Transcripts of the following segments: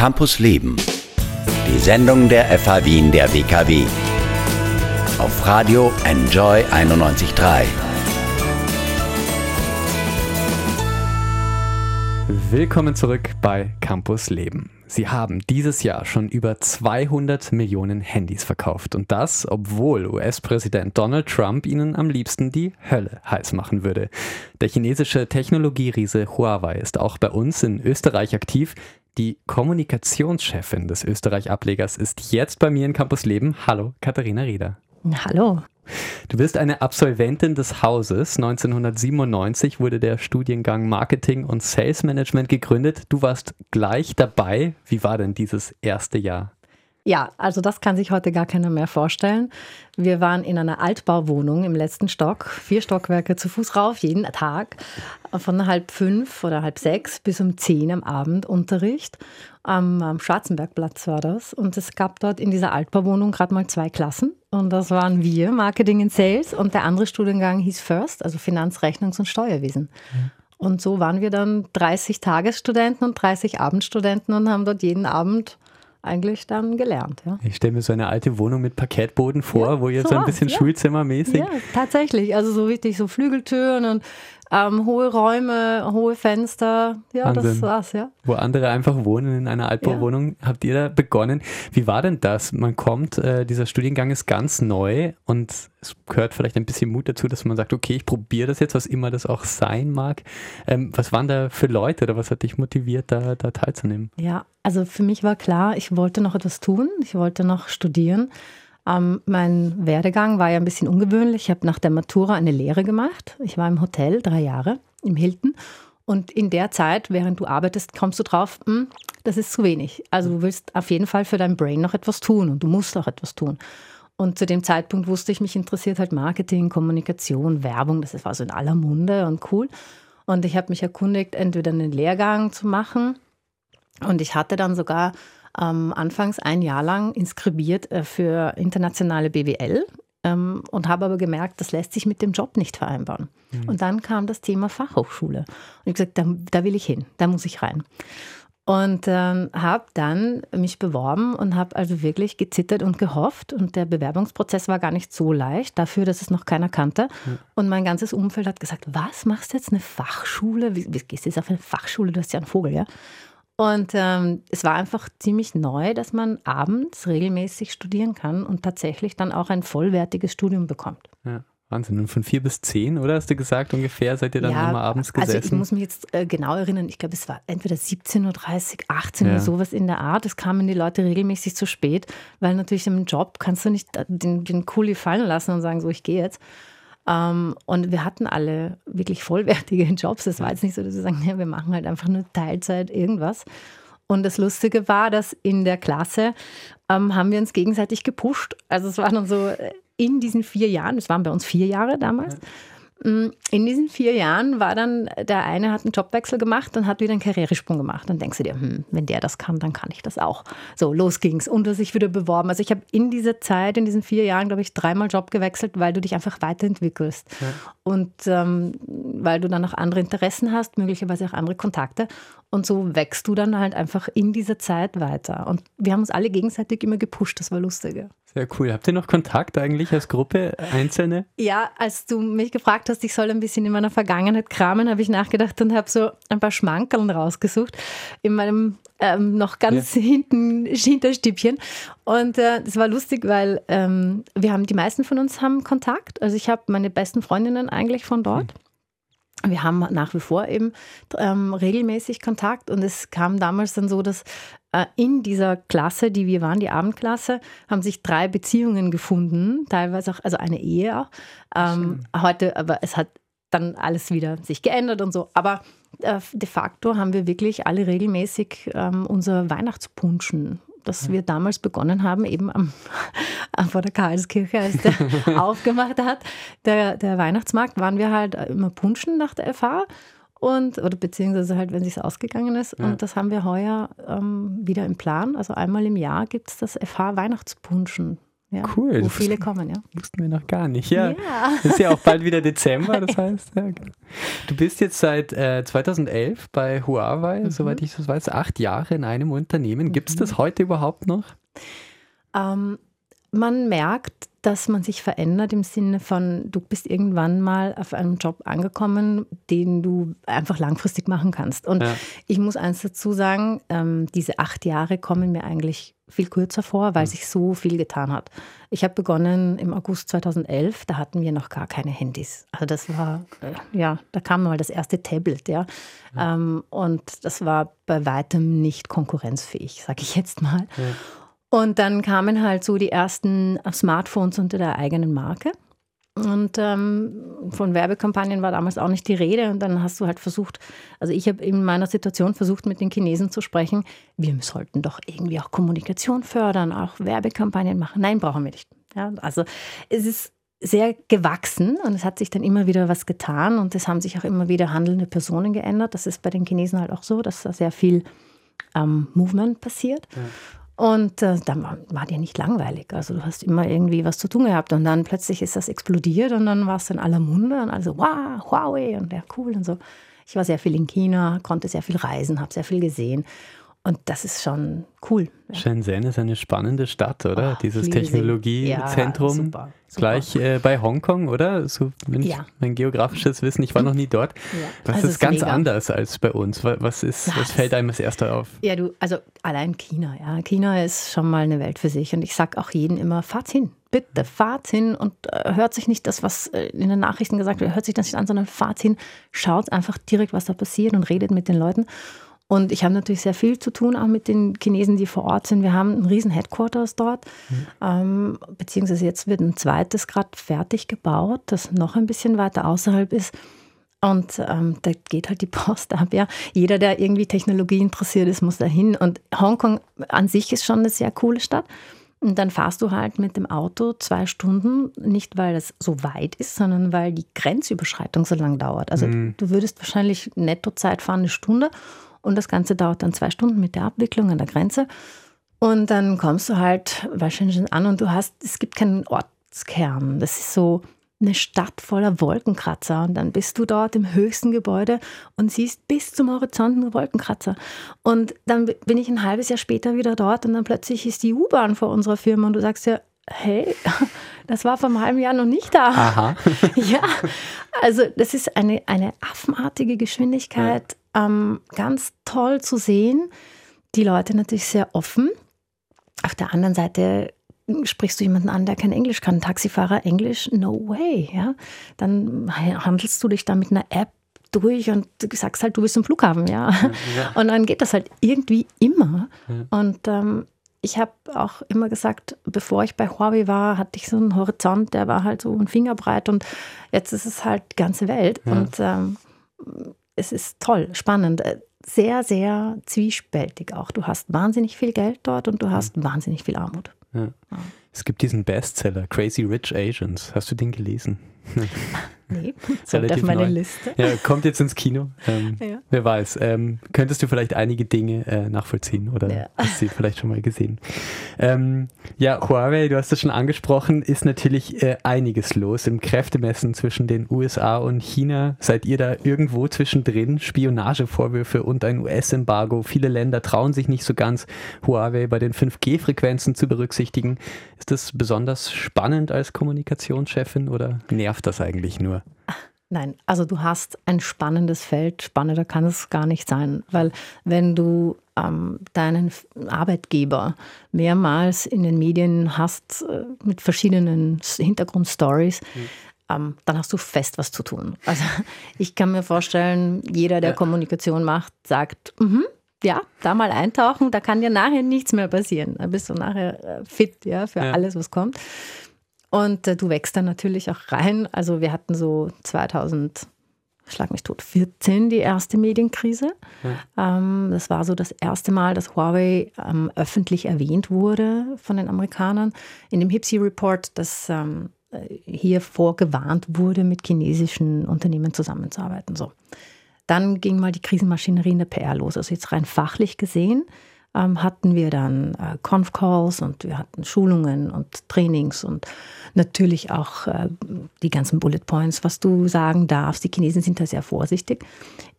Campus Leben. Die Sendung der FH Wien der WKW. Auf Radio Enjoy 91.3. Willkommen zurück bei Campus Leben. Sie haben dieses Jahr schon über 200 Millionen Handys verkauft und das, obwohl US-Präsident Donald Trump ihnen am liebsten die Hölle heiß machen würde. Der chinesische Technologieriese Huawei ist auch bei uns in Österreich aktiv. Die Kommunikationschefin des Österreich-Ablegers ist jetzt bei mir in Campus Leben. Hallo, Katharina Rieder. Hallo. Du bist eine Absolventin des Hauses. 1997 wurde der Studiengang Marketing und Sales Management gegründet. Du warst gleich dabei. Wie war denn dieses erste Jahr? Ja, also das kann sich heute gar keiner mehr vorstellen. Wir waren in einer Altbauwohnung im letzten Stock, vier Stockwerke zu Fuß rauf, jeden Tag, von halb fünf oder halb sechs bis um zehn am Abend Unterricht. Am, am Schwarzenbergplatz war das. Und es gab dort in dieser Altbauwohnung gerade mal zwei Klassen. Und das waren wir, Marketing and Sales. Und der andere Studiengang hieß First, also Finanz-, Rechnungs- und Steuerwesen. Mhm. Und so waren wir dann 30 Tagesstudenten und 30 Abendstudenten und haben dort jeden Abend eigentlich dann gelernt. Ja. Ich stelle mir so eine alte Wohnung mit Parkettboden vor, ja, wo ihr so, so ein bisschen ja. Schulzimmermäßig. Ja, tatsächlich. Also so richtig so Flügeltüren und ähm, hohe Räume, hohe Fenster. Ja, Wahnsinn. das war's, ja. Wo andere einfach wohnen in einer Altbauwohnung, ja. habt ihr da begonnen. Wie war denn das? Man kommt, äh, dieser Studiengang ist ganz neu und es gehört vielleicht ein bisschen Mut dazu, dass man sagt, okay, ich probiere das jetzt, was immer das auch sein mag. Ähm, was waren da für Leute oder was hat dich motiviert, da, da teilzunehmen? Ja, also für mich war klar, ich wollte noch etwas tun, ich wollte noch studieren. Ähm, mein Werdegang war ja ein bisschen ungewöhnlich. Ich habe nach der Matura eine Lehre gemacht. Ich war im Hotel drei Jahre im Hilton. Und in der Zeit, während du arbeitest, kommst du drauf, hm, das ist zu wenig. Also du willst auf jeden Fall für dein Brain noch etwas tun und du musst auch etwas tun. Und zu dem Zeitpunkt wusste ich, mich interessiert halt Marketing, Kommunikation, Werbung. Das war so in aller Munde und cool. Und ich habe mich erkundigt, entweder einen Lehrgang zu machen. Und ich hatte dann sogar ähm, anfangs ein Jahr lang inskribiert äh, für internationale BWL ähm, und habe aber gemerkt, das lässt sich mit dem Job nicht vereinbaren. Mhm. Und dann kam das Thema Fachhochschule. Und ich gesagt, da, da will ich hin, da muss ich rein. Und ähm, habe dann mich beworben und habe also wirklich gezittert und gehofft. Und der Bewerbungsprozess war gar nicht so leicht, dafür, dass es noch keiner kannte. Mhm. Und mein ganzes Umfeld hat gesagt, was machst du jetzt eine Fachschule? Wie, wie gehst du jetzt auf eine Fachschule? Du hast ja einen Vogel, ja? Und ähm, es war einfach ziemlich neu, dass man abends regelmäßig studieren kann und tatsächlich dann auch ein vollwertiges Studium bekommt. Ja. Wahnsinn. Und von vier bis zehn, oder hast du gesagt, ungefähr seid ihr dann ja, immer abends gesessen? Also ich muss mich jetzt äh, genau erinnern, ich glaube, es war entweder 17.30 Uhr, 18 Uhr, ja. sowas in der Art. Es kamen die Leute regelmäßig zu spät, weil natürlich im Job kannst du nicht den, den Kuli fallen lassen und sagen, so, ich gehe jetzt. Ähm, und wir hatten alle wirklich vollwertige Jobs. Es war jetzt nicht so, dass wir sagen, ja, wir machen halt einfach nur Teilzeit irgendwas. Und das Lustige war, dass in der Klasse ähm, haben wir uns gegenseitig gepusht. Also es war dann so äh, in diesen vier Jahren, es waren bei uns vier Jahre damals, ja. Mm, in diesen vier Jahren war dann, der eine hat einen Jobwechsel gemacht und hat wieder einen Karrieresprung gemacht. Dann denkst du dir, hm, wenn der das kann, dann kann ich das auch. So, los ging's und du sich wieder beworben. Also ich habe in dieser Zeit, in diesen vier Jahren, glaube ich, dreimal Job gewechselt, weil du dich einfach weiterentwickelst. Ja. Und ähm, weil du dann auch andere Interessen hast, möglicherweise auch andere Kontakte. Und so wächst du dann halt einfach in dieser Zeit weiter. Und wir haben uns alle gegenseitig immer gepusht, das war lustig. Sehr cool. Habt ihr noch Kontakt eigentlich als Gruppe, Einzelne? Ja, als du mich gefragt hast, ich soll ein bisschen in meiner Vergangenheit kramen, habe ich nachgedacht und habe so ein paar Schmankerln rausgesucht in meinem ähm, noch ganz ja. hinten Hinterstübchen. Und äh, das war lustig, weil ähm, wir haben, die meisten von uns haben Kontakt. Also ich habe meine besten Freundinnen eigentlich von dort. Mhm wir haben nach wie vor eben ähm, regelmäßig Kontakt und es kam damals dann so, dass äh, in dieser Klasse, die wir waren, die Abendklasse, haben sich drei Beziehungen gefunden, teilweise auch, also eine Ehe auch. Ähm, heute, aber es hat dann alles wieder sich geändert und so. Aber äh, de facto haben wir wirklich alle regelmäßig ähm, unser Weihnachtspunschen das wir damals begonnen haben, eben am, vor der Karlskirche, als der aufgemacht hat, der, der Weihnachtsmarkt, waren wir halt immer punschen nach der FH und oder beziehungsweise halt, wenn es ausgegangen ist. Ja. Und das haben wir heuer ähm, wieder im Plan. Also einmal im Jahr gibt es das FH Weihnachtspunschen. Ja, cool. Wo viele kommen, ja. Wussten wir noch gar nicht. Ja, ja. ist ja auch bald wieder Dezember, das heißt, ja, du bist jetzt seit äh, 2011 bei Huawei, mhm. soweit ich das weiß, acht Jahre in einem Unternehmen. Gibt es das mhm. heute überhaupt noch? Ähm, man merkt, dass man sich verändert im Sinne von, du bist irgendwann mal auf einem Job angekommen, den du einfach langfristig machen kannst. Und ja. ich muss eins dazu sagen, ähm, diese acht Jahre kommen mir eigentlich viel kürzer vor, weil mhm. sich so viel getan hat. Ich habe begonnen im August 2011, da hatten wir noch gar keine Handys. Also das war, äh, ja, da kam mal das erste Tablet, ja. Ähm, und das war bei weitem nicht konkurrenzfähig, sage ich jetzt mal. Ja. Und dann kamen halt so die ersten Smartphones unter der eigenen Marke. Und ähm, von Werbekampagnen war damals auch nicht die Rede. Und dann hast du halt versucht, also ich habe in meiner Situation versucht, mit den Chinesen zu sprechen, wir sollten doch irgendwie auch Kommunikation fördern, auch Werbekampagnen machen. Nein, brauchen wir nicht. Ja, also es ist sehr gewachsen und es hat sich dann immer wieder was getan und es haben sich auch immer wieder handelnde Personen geändert. Das ist bei den Chinesen halt auch so, dass da sehr viel ähm, Movement passiert. Ja. Und äh, dann war, war dir nicht langweilig. Also du hast immer irgendwie was zu tun gehabt. Und dann plötzlich ist das explodiert und dann war es in aller Munde und also, wow, Huawei und ja, cool und so. Ich war sehr viel in China, konnte sehr viel reisen, habe sehr viel gesehen. Und das ist schon cool. Ja. Shenzhen ist eine spannende Stadt, oder? Oh, Dieses Technologiezentrum. Ja, super, super. Gleich äh, bei Hongkong, oder? So, ja. Mein geografisches Wissen, ich war noch nie dort. Das also ist ganz mega. anders als bei uns. Was, ist, was, was fällt einem als Erste auf? Ja, du, also allein China, ja. China ist schon mal eine Welt für sich. Und ich sage auch jedem immer, fahrt hin. Bitte fahrt hin und äh, hört sich nicht das, was äh, in den Nachrichten gesagt wird, hört sich das nicht an, sondern fahrt hin, schaut einfach direkt, was da passiert und redet mit den Leuten. Und ich habe natürlich sehr viel zu tun, auch mit den Chinesen, die vor Ort sind. Wir haben ein riesen Headquarters dort, mhm. ähm, beziehungsweise jetzt wird ein zweites gerade fertig gebaut, das noch ein bisschen weiter außerhalb ist. Und ähm, da geht halt die Post ab. Ja. Jeder, der irgendwie Technologie interessiert ist, muss da hin. Und Hongkong an sich ist schon eine sehr coole Stadt. Und dann fahrst du halt mit dem Auto zwei Stunden, nicht weil es so weit ist, sondern weil die Grenzüberschreitung so lang dauert. Also mhm. du würdest wahrscheinlich Nettozeit fahren eine Stunde und das Ganze dauert dann zwei Stunden mit der Abwicklung an der Grenze. Und dann kommst du halt bei Shenzhen an und du hast, es gibt keinen Ortskern. Das ist so eine Stadt voller Wolkenkratzer. Und dann bist du dort im höchsten Gebäude und siehst bis zum Horizont nur Wolkenkratzer. Und dann bin ich ein halbes Jahr später wieder dort und dann plötzlich ist die U-Bahn vor unserer Firma und du sagst ja, hey, das war vor einem halben Jahr noch nicht da. Aha. ja, also das ist eine, eine affenartige Geschwindigkeit, ja. ähm, ganz toll zu sehen. Die Leute natürlich sehr offen. Auf der anderen Seite sprichst du jemanden an, der kein Englisch kann, Taxifahrer Englisch, no way. Ja? Dann handelst du dich da mit einer App durch und du sagst halt, du bist im Flughafen, ja. ja. Und dann geht das halt irgendwie immer. Ja. Und ähm, ich habe auch immer gesagt, bevor ich bei Huawei war, hatte ich so einen Horizont, der war halt so ein Fingerbreit und jetzt ist es halt die ganze Welt. Ja. Und ähm, es ist toll, spannend, äh, sehr, sehr zwiespältig auch. Du hast wahnsinnig viel Geld dort und du hast ja. wahnsinnig viel Armut. Ja. Es gibt diesen Bestseller, Crazy Rich Asians. Hast du den gelesen? Nee, sollte auf meine neu. Liste. Ja, kommt jetzt ins Kino. Ähm, ja. Wer weiß. Ähm, könntest du vielleicht einige Dinge äh, nachvollziehen oder ja. hast du vielleicht schon mal gesehen? Ähm, ja, Huawei, du hast es schon angesprochen, ist natürlich äh, einiges los im Kräftemessen zwischen den USA und China. Seid ihr da irgendwo zwischendrin? Spionagevorwürfe und ein US-Embargo. Viele Länder trauen sich nicht so ganz, Huawei bei den 5G-Frequenzen zu berücksichtigen. Ist das besonders spannend als Kommunikationschefin oder nervt das eigentlich nur? Nein, also du hast ein spannendes Feld. Spannender kann es gar nicht sein, weil wenn du ähm, deinen Arbeitgeber mehrmals in den Medien hast äh, mit verschiedenen Hintergrundstories, mhm. ähm, dann hast du fest was zu tun. Also ich kann mir vorstellen, jeder, der ja. Kommunikation macht, sagt, mm ja, da mal eintauchen, da kann dir nachher nichts mehr passieren. Da bist du nachher äh, fit ja, für ja. alles, was kommt. Und äh, du wächst dann natürlich auch rein. Also wir hatten so 2000, schlag mich tot, 14 die erste Medienkrise. Ja. Ähm, das war so das erste Mal, dass Huawei ähm, öffentlich erwähnt wurde von den Amerikanern. In dem HIPSI Report, dass ähm, hier vorgewarnt wurde, mit chinesischen Unternehmen zusammenzuarbeiten. So. Dann ging mal die Krisenmaschinerie in der PR los. Also jetzt rein fachlich gesehen ähm, hatten wir dann äh, Conf-Calls und wir hatten Schulungen und Trainings und natürlich auch äh, die ganzen Bullet Points, was du sagen darfst. Die Chinesen sind da sehr vorsichtig.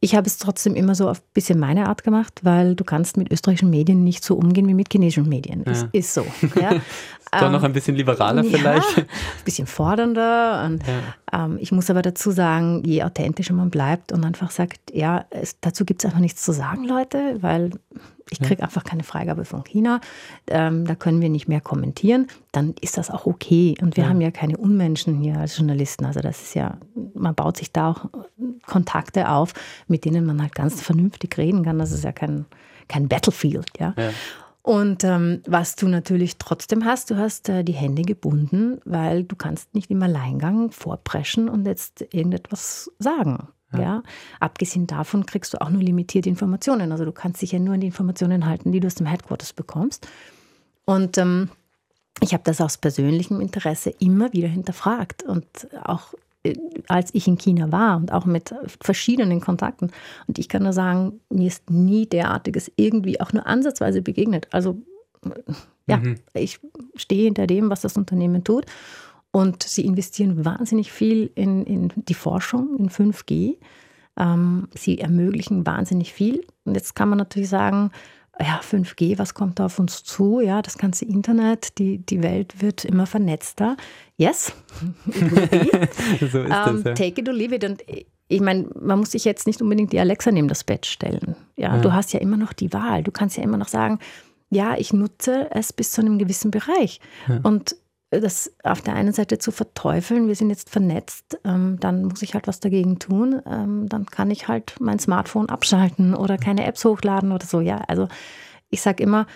Ich habe es trotzdem immer so auf ein bisschen meine Art gemacht, weil du kannst mit österreichischen Medien nicht so umgehen wie mit chinesischen Medien. Ja. Ist, ist so. Ja. Doch ähm, noch ein bisschen liberaler ja, vielleicht. Ein bisschen fordernder. Und, ja. ähm, ich muss aber dazu sagen, je authentischer man bleibt und einfach sagt, ja, es, dazu gibt es einfach nichts zu sagen, Leute, weil ich kriege einfach keine Freigabe von China. Ähm, da können wir nicht mehr kommentieren. Dann ist das auch okay. Und wir ja. haben ja keine Unmenschen hier als Journalisten. Also das ist ja, man baut sich da auch Kontakte auf, mit denen man halt ganz vernünftig reden kann. Das ist ja kein, kein Battlefield. Ja. ja. Und ähm, was du natürlich trotzdem hast, du hast äh, die Hände gebunden, weil du kannst nicht im Alleingang vorpreschen und jetzt irgendetwas sagen. Ja. ja. Abgesehen davon kriegst du auch nur limitierte Informationen. Also du kannst dich ja nur an die Informationen halten, die du aus dem Headquarters bekommst. Und ähm, ich habe das aus persönlichem Interesse immer wieder hinterfragt und auch äh, als ich in China war und auch mit verschiedenen Kontakten. Und ich kann nur sagen, mir ist nie derartiges irgendwie auch nur ansatzweise begegnet. Also ja, mhm. ich stehe hinter dem, was das Unternehmen tut. Und sie investieren wahnsinnig viel in, in die Forschung, in 5G. Ähm, sie ermöglichen wahnsinnig viel. Und jetzt kann man natürlich sagen, ja, 5G, was kommt da auf uns zu? Ja, das ganze Internet, die, die Welt wird immer vernetzter. Yes, so ist das, ähm, ja. Take it or leave it. Und ich meine, man muss sich jetzt nicht unbedingt die Alexa neben das Bett stellen. Ja, ja, du hast ja immer noch die Wahl. Du kannst ja immer noch sagen, ja, ich nutze es bis zu einem gewissen Bereich. Ja. Und das auf der einen Seite zu verteufeln, wir sind jetzt vernetzt, ähm, dann muss ich halt was dagegen tun. Ähm, dann kann ich halt mein Smartphone abschalten oder keine Apps hochladen oder so. Ja, also ich sage immer,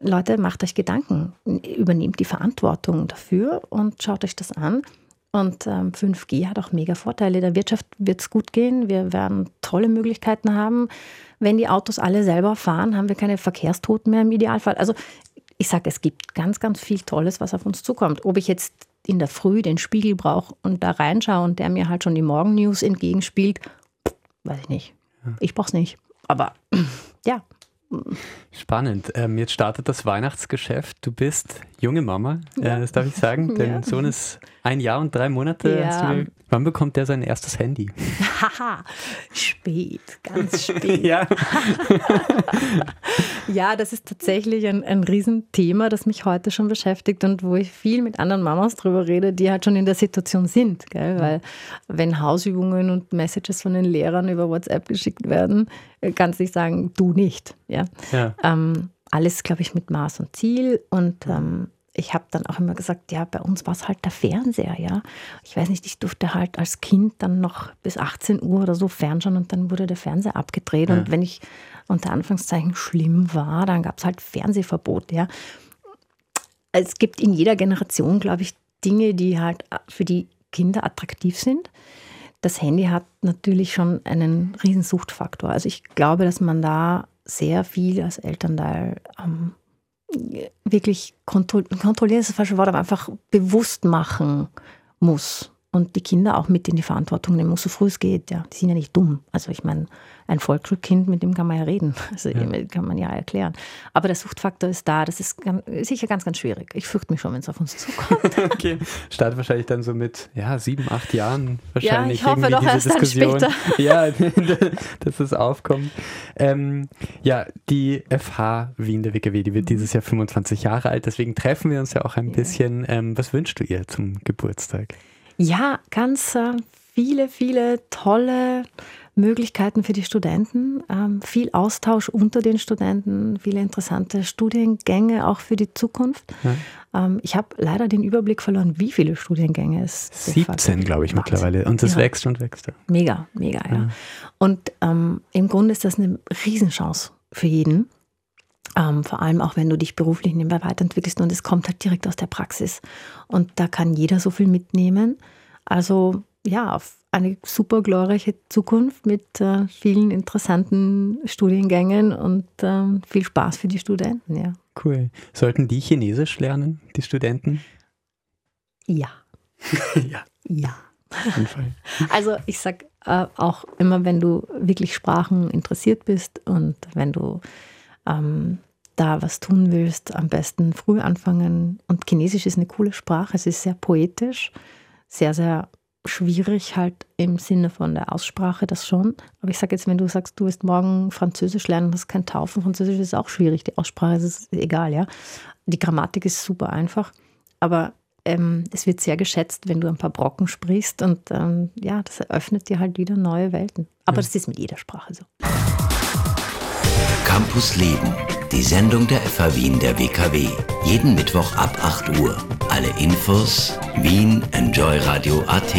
Leute, macht euch Gedanken, übernehmt die Verantwortung dafür und schaut euch das an. Und ähm, 5G hat auch mega Vorteile. Der Wirtschaft wird es gut gehen. Wir werden tolle Möglichkeiten haben. Wenn die Autos alle selber fahren, haben wir keine Verkehrstoten mehr im Idealfall. Also ich sage, es gibt ganz, ganz viel Tolles, was auf uns zukommt. Ob ich jetzt in der Früh den Spiegel brauche und da reinschaue und der mir halt schon die Morgennews entgegenspielt, weiß ich nicht. Ich brauche es nicht. Aber ja, Spannend. Ähm, jetzt startet das Weihnachtsgeschäft. Du bist junge Mama, ja. äh, das darf ich sagen. Dein ja. Sohn ist ein Jahr und drei Monate. Ja. Wann bekommt der sein erstes Handy? Haha, spät, ganz spät. ja. ja, das ist tatsächlich ein, ein Riesenthema, das mich heute schon beschäftigt und wo ich viel mit anderen Mamas drüber rede, die halt schon in der Situation sind. Gell? Weil wenn Hausübungen und Messages von den Lehrern über WhatsApp geschickt werden, äh, kannst du nicht sagen, du nicht. Ja. ja. Ähm, alles, glaube ich, mit Maß und Ziel und ähm, ich habe dann auch immer gesagt, ja, bei uns war es halt der Fernseher, ja. Ich weiß nicht, ich durfte halt als Kind dann noch bis 18 Uhr oder so fernschauen und dann wurde der Fernseher abgedreht. Ja. Und wenn ich unter Anführungszeichen schlimm war, dann gab es halt Fernsehverbot, ja. Es gibt in jeder Generation, glaube ich, Dinge, die halt für die Kinder attraktiv sind. Das Handy hat natürlich schon einen riesen Suchtfaktor. Also ich glaube, dass man da sehr viel als Elternteil ähm, wirklich kontrollieren ist das falsche Wort, aber einfach bewusst machen muss und die Kinder auch mit in die Verantwortung nehmen muss, so früh es geht. Ja. Die sind ja nicht dumm. Also ich meine, ein Volksschulkind, mit dem kann man ja reden. Also ja. kann man ja erklären. Aber der Suchtfaktor ist da. Das ist ganz, sicher ganz, ganz schwierig. Ich fürchte mich schon, wenn es auf uns zukommt. okay. Startet wahrscheinlich dann so mit ja, sieben, acht Jahren wahrscheinlich. Ja, ich hoffe doch erst Diskussion. dann später. ja, dass es aufkommt. Ähm, ja, die FH Wien der WKW, die wird mhm. dieses Jahr 25 Jahre alt. Deswegen treffen wir uns ja auch ein ja. bisschen. Ähm, was wünschst du ihr zum Geburtstag? Ja, ganz äh, viele, viele tolle Möglichkeiten für die Studenten, ähm, viel Austausch unter den Studenten, viele interessante Studiengänge auch für die Zukunft. Ja. Ähm, ich habe leider den Überblick verloren, wie viele Studiengänge es gibt. 17, glaube ich, Wahnsinn. mittlerweile. Und es ja. wächst und wächst. Mega, mega, ja. ja. Und ähm, im Grunde ist das eine Riesenchance für jeden. Ähm, vor allem auch, wenn du dich beruflich nebenbei weiterentwickelst und es kommt halt direkt aus der Praxis. Und da kann jeder so viel mitnehmen. Also ja, auf eine super glorreiche Zukunft mit äh, vielen interessanten Studiengängen und äh, viel Spaß für die Studenten, ja. Cool. Sollten die Chinesisch lernen, die Studenten? Ja. ja. Ja. Also ich sage äh, auch immer, wenn du wirklich Sprachen interessiert bist und wenn du ähm, da was tun willst, am besten früh anfangen. Und Chinesisch ist eine coole Sprache. Es ist sehr poetisch, sehr, sehr schwierig halt im Sinne von der Aussprache, das schon. Aber ich sage jetzt, wenn du sagst, du wirst morgen Französisch lernen, das kein Taufen. Französisch ist auch schwierig. Die Aussprache ist egal, ja. Die Grammatik ist super einfach. Aber ähm, es wird sehr geschätzt, wenn du ein paar Brocken sprichst. Und ähm, ja, das eröffnet dir halt wieder neue Welten. Aber ja. das ist mit jeder Sprache so. Campus Leben, die Sendung der FH Wien der WKW. Jeden Mittwoch ab 8 Uhr. Alle Infos Wien Enjoy Radio AT.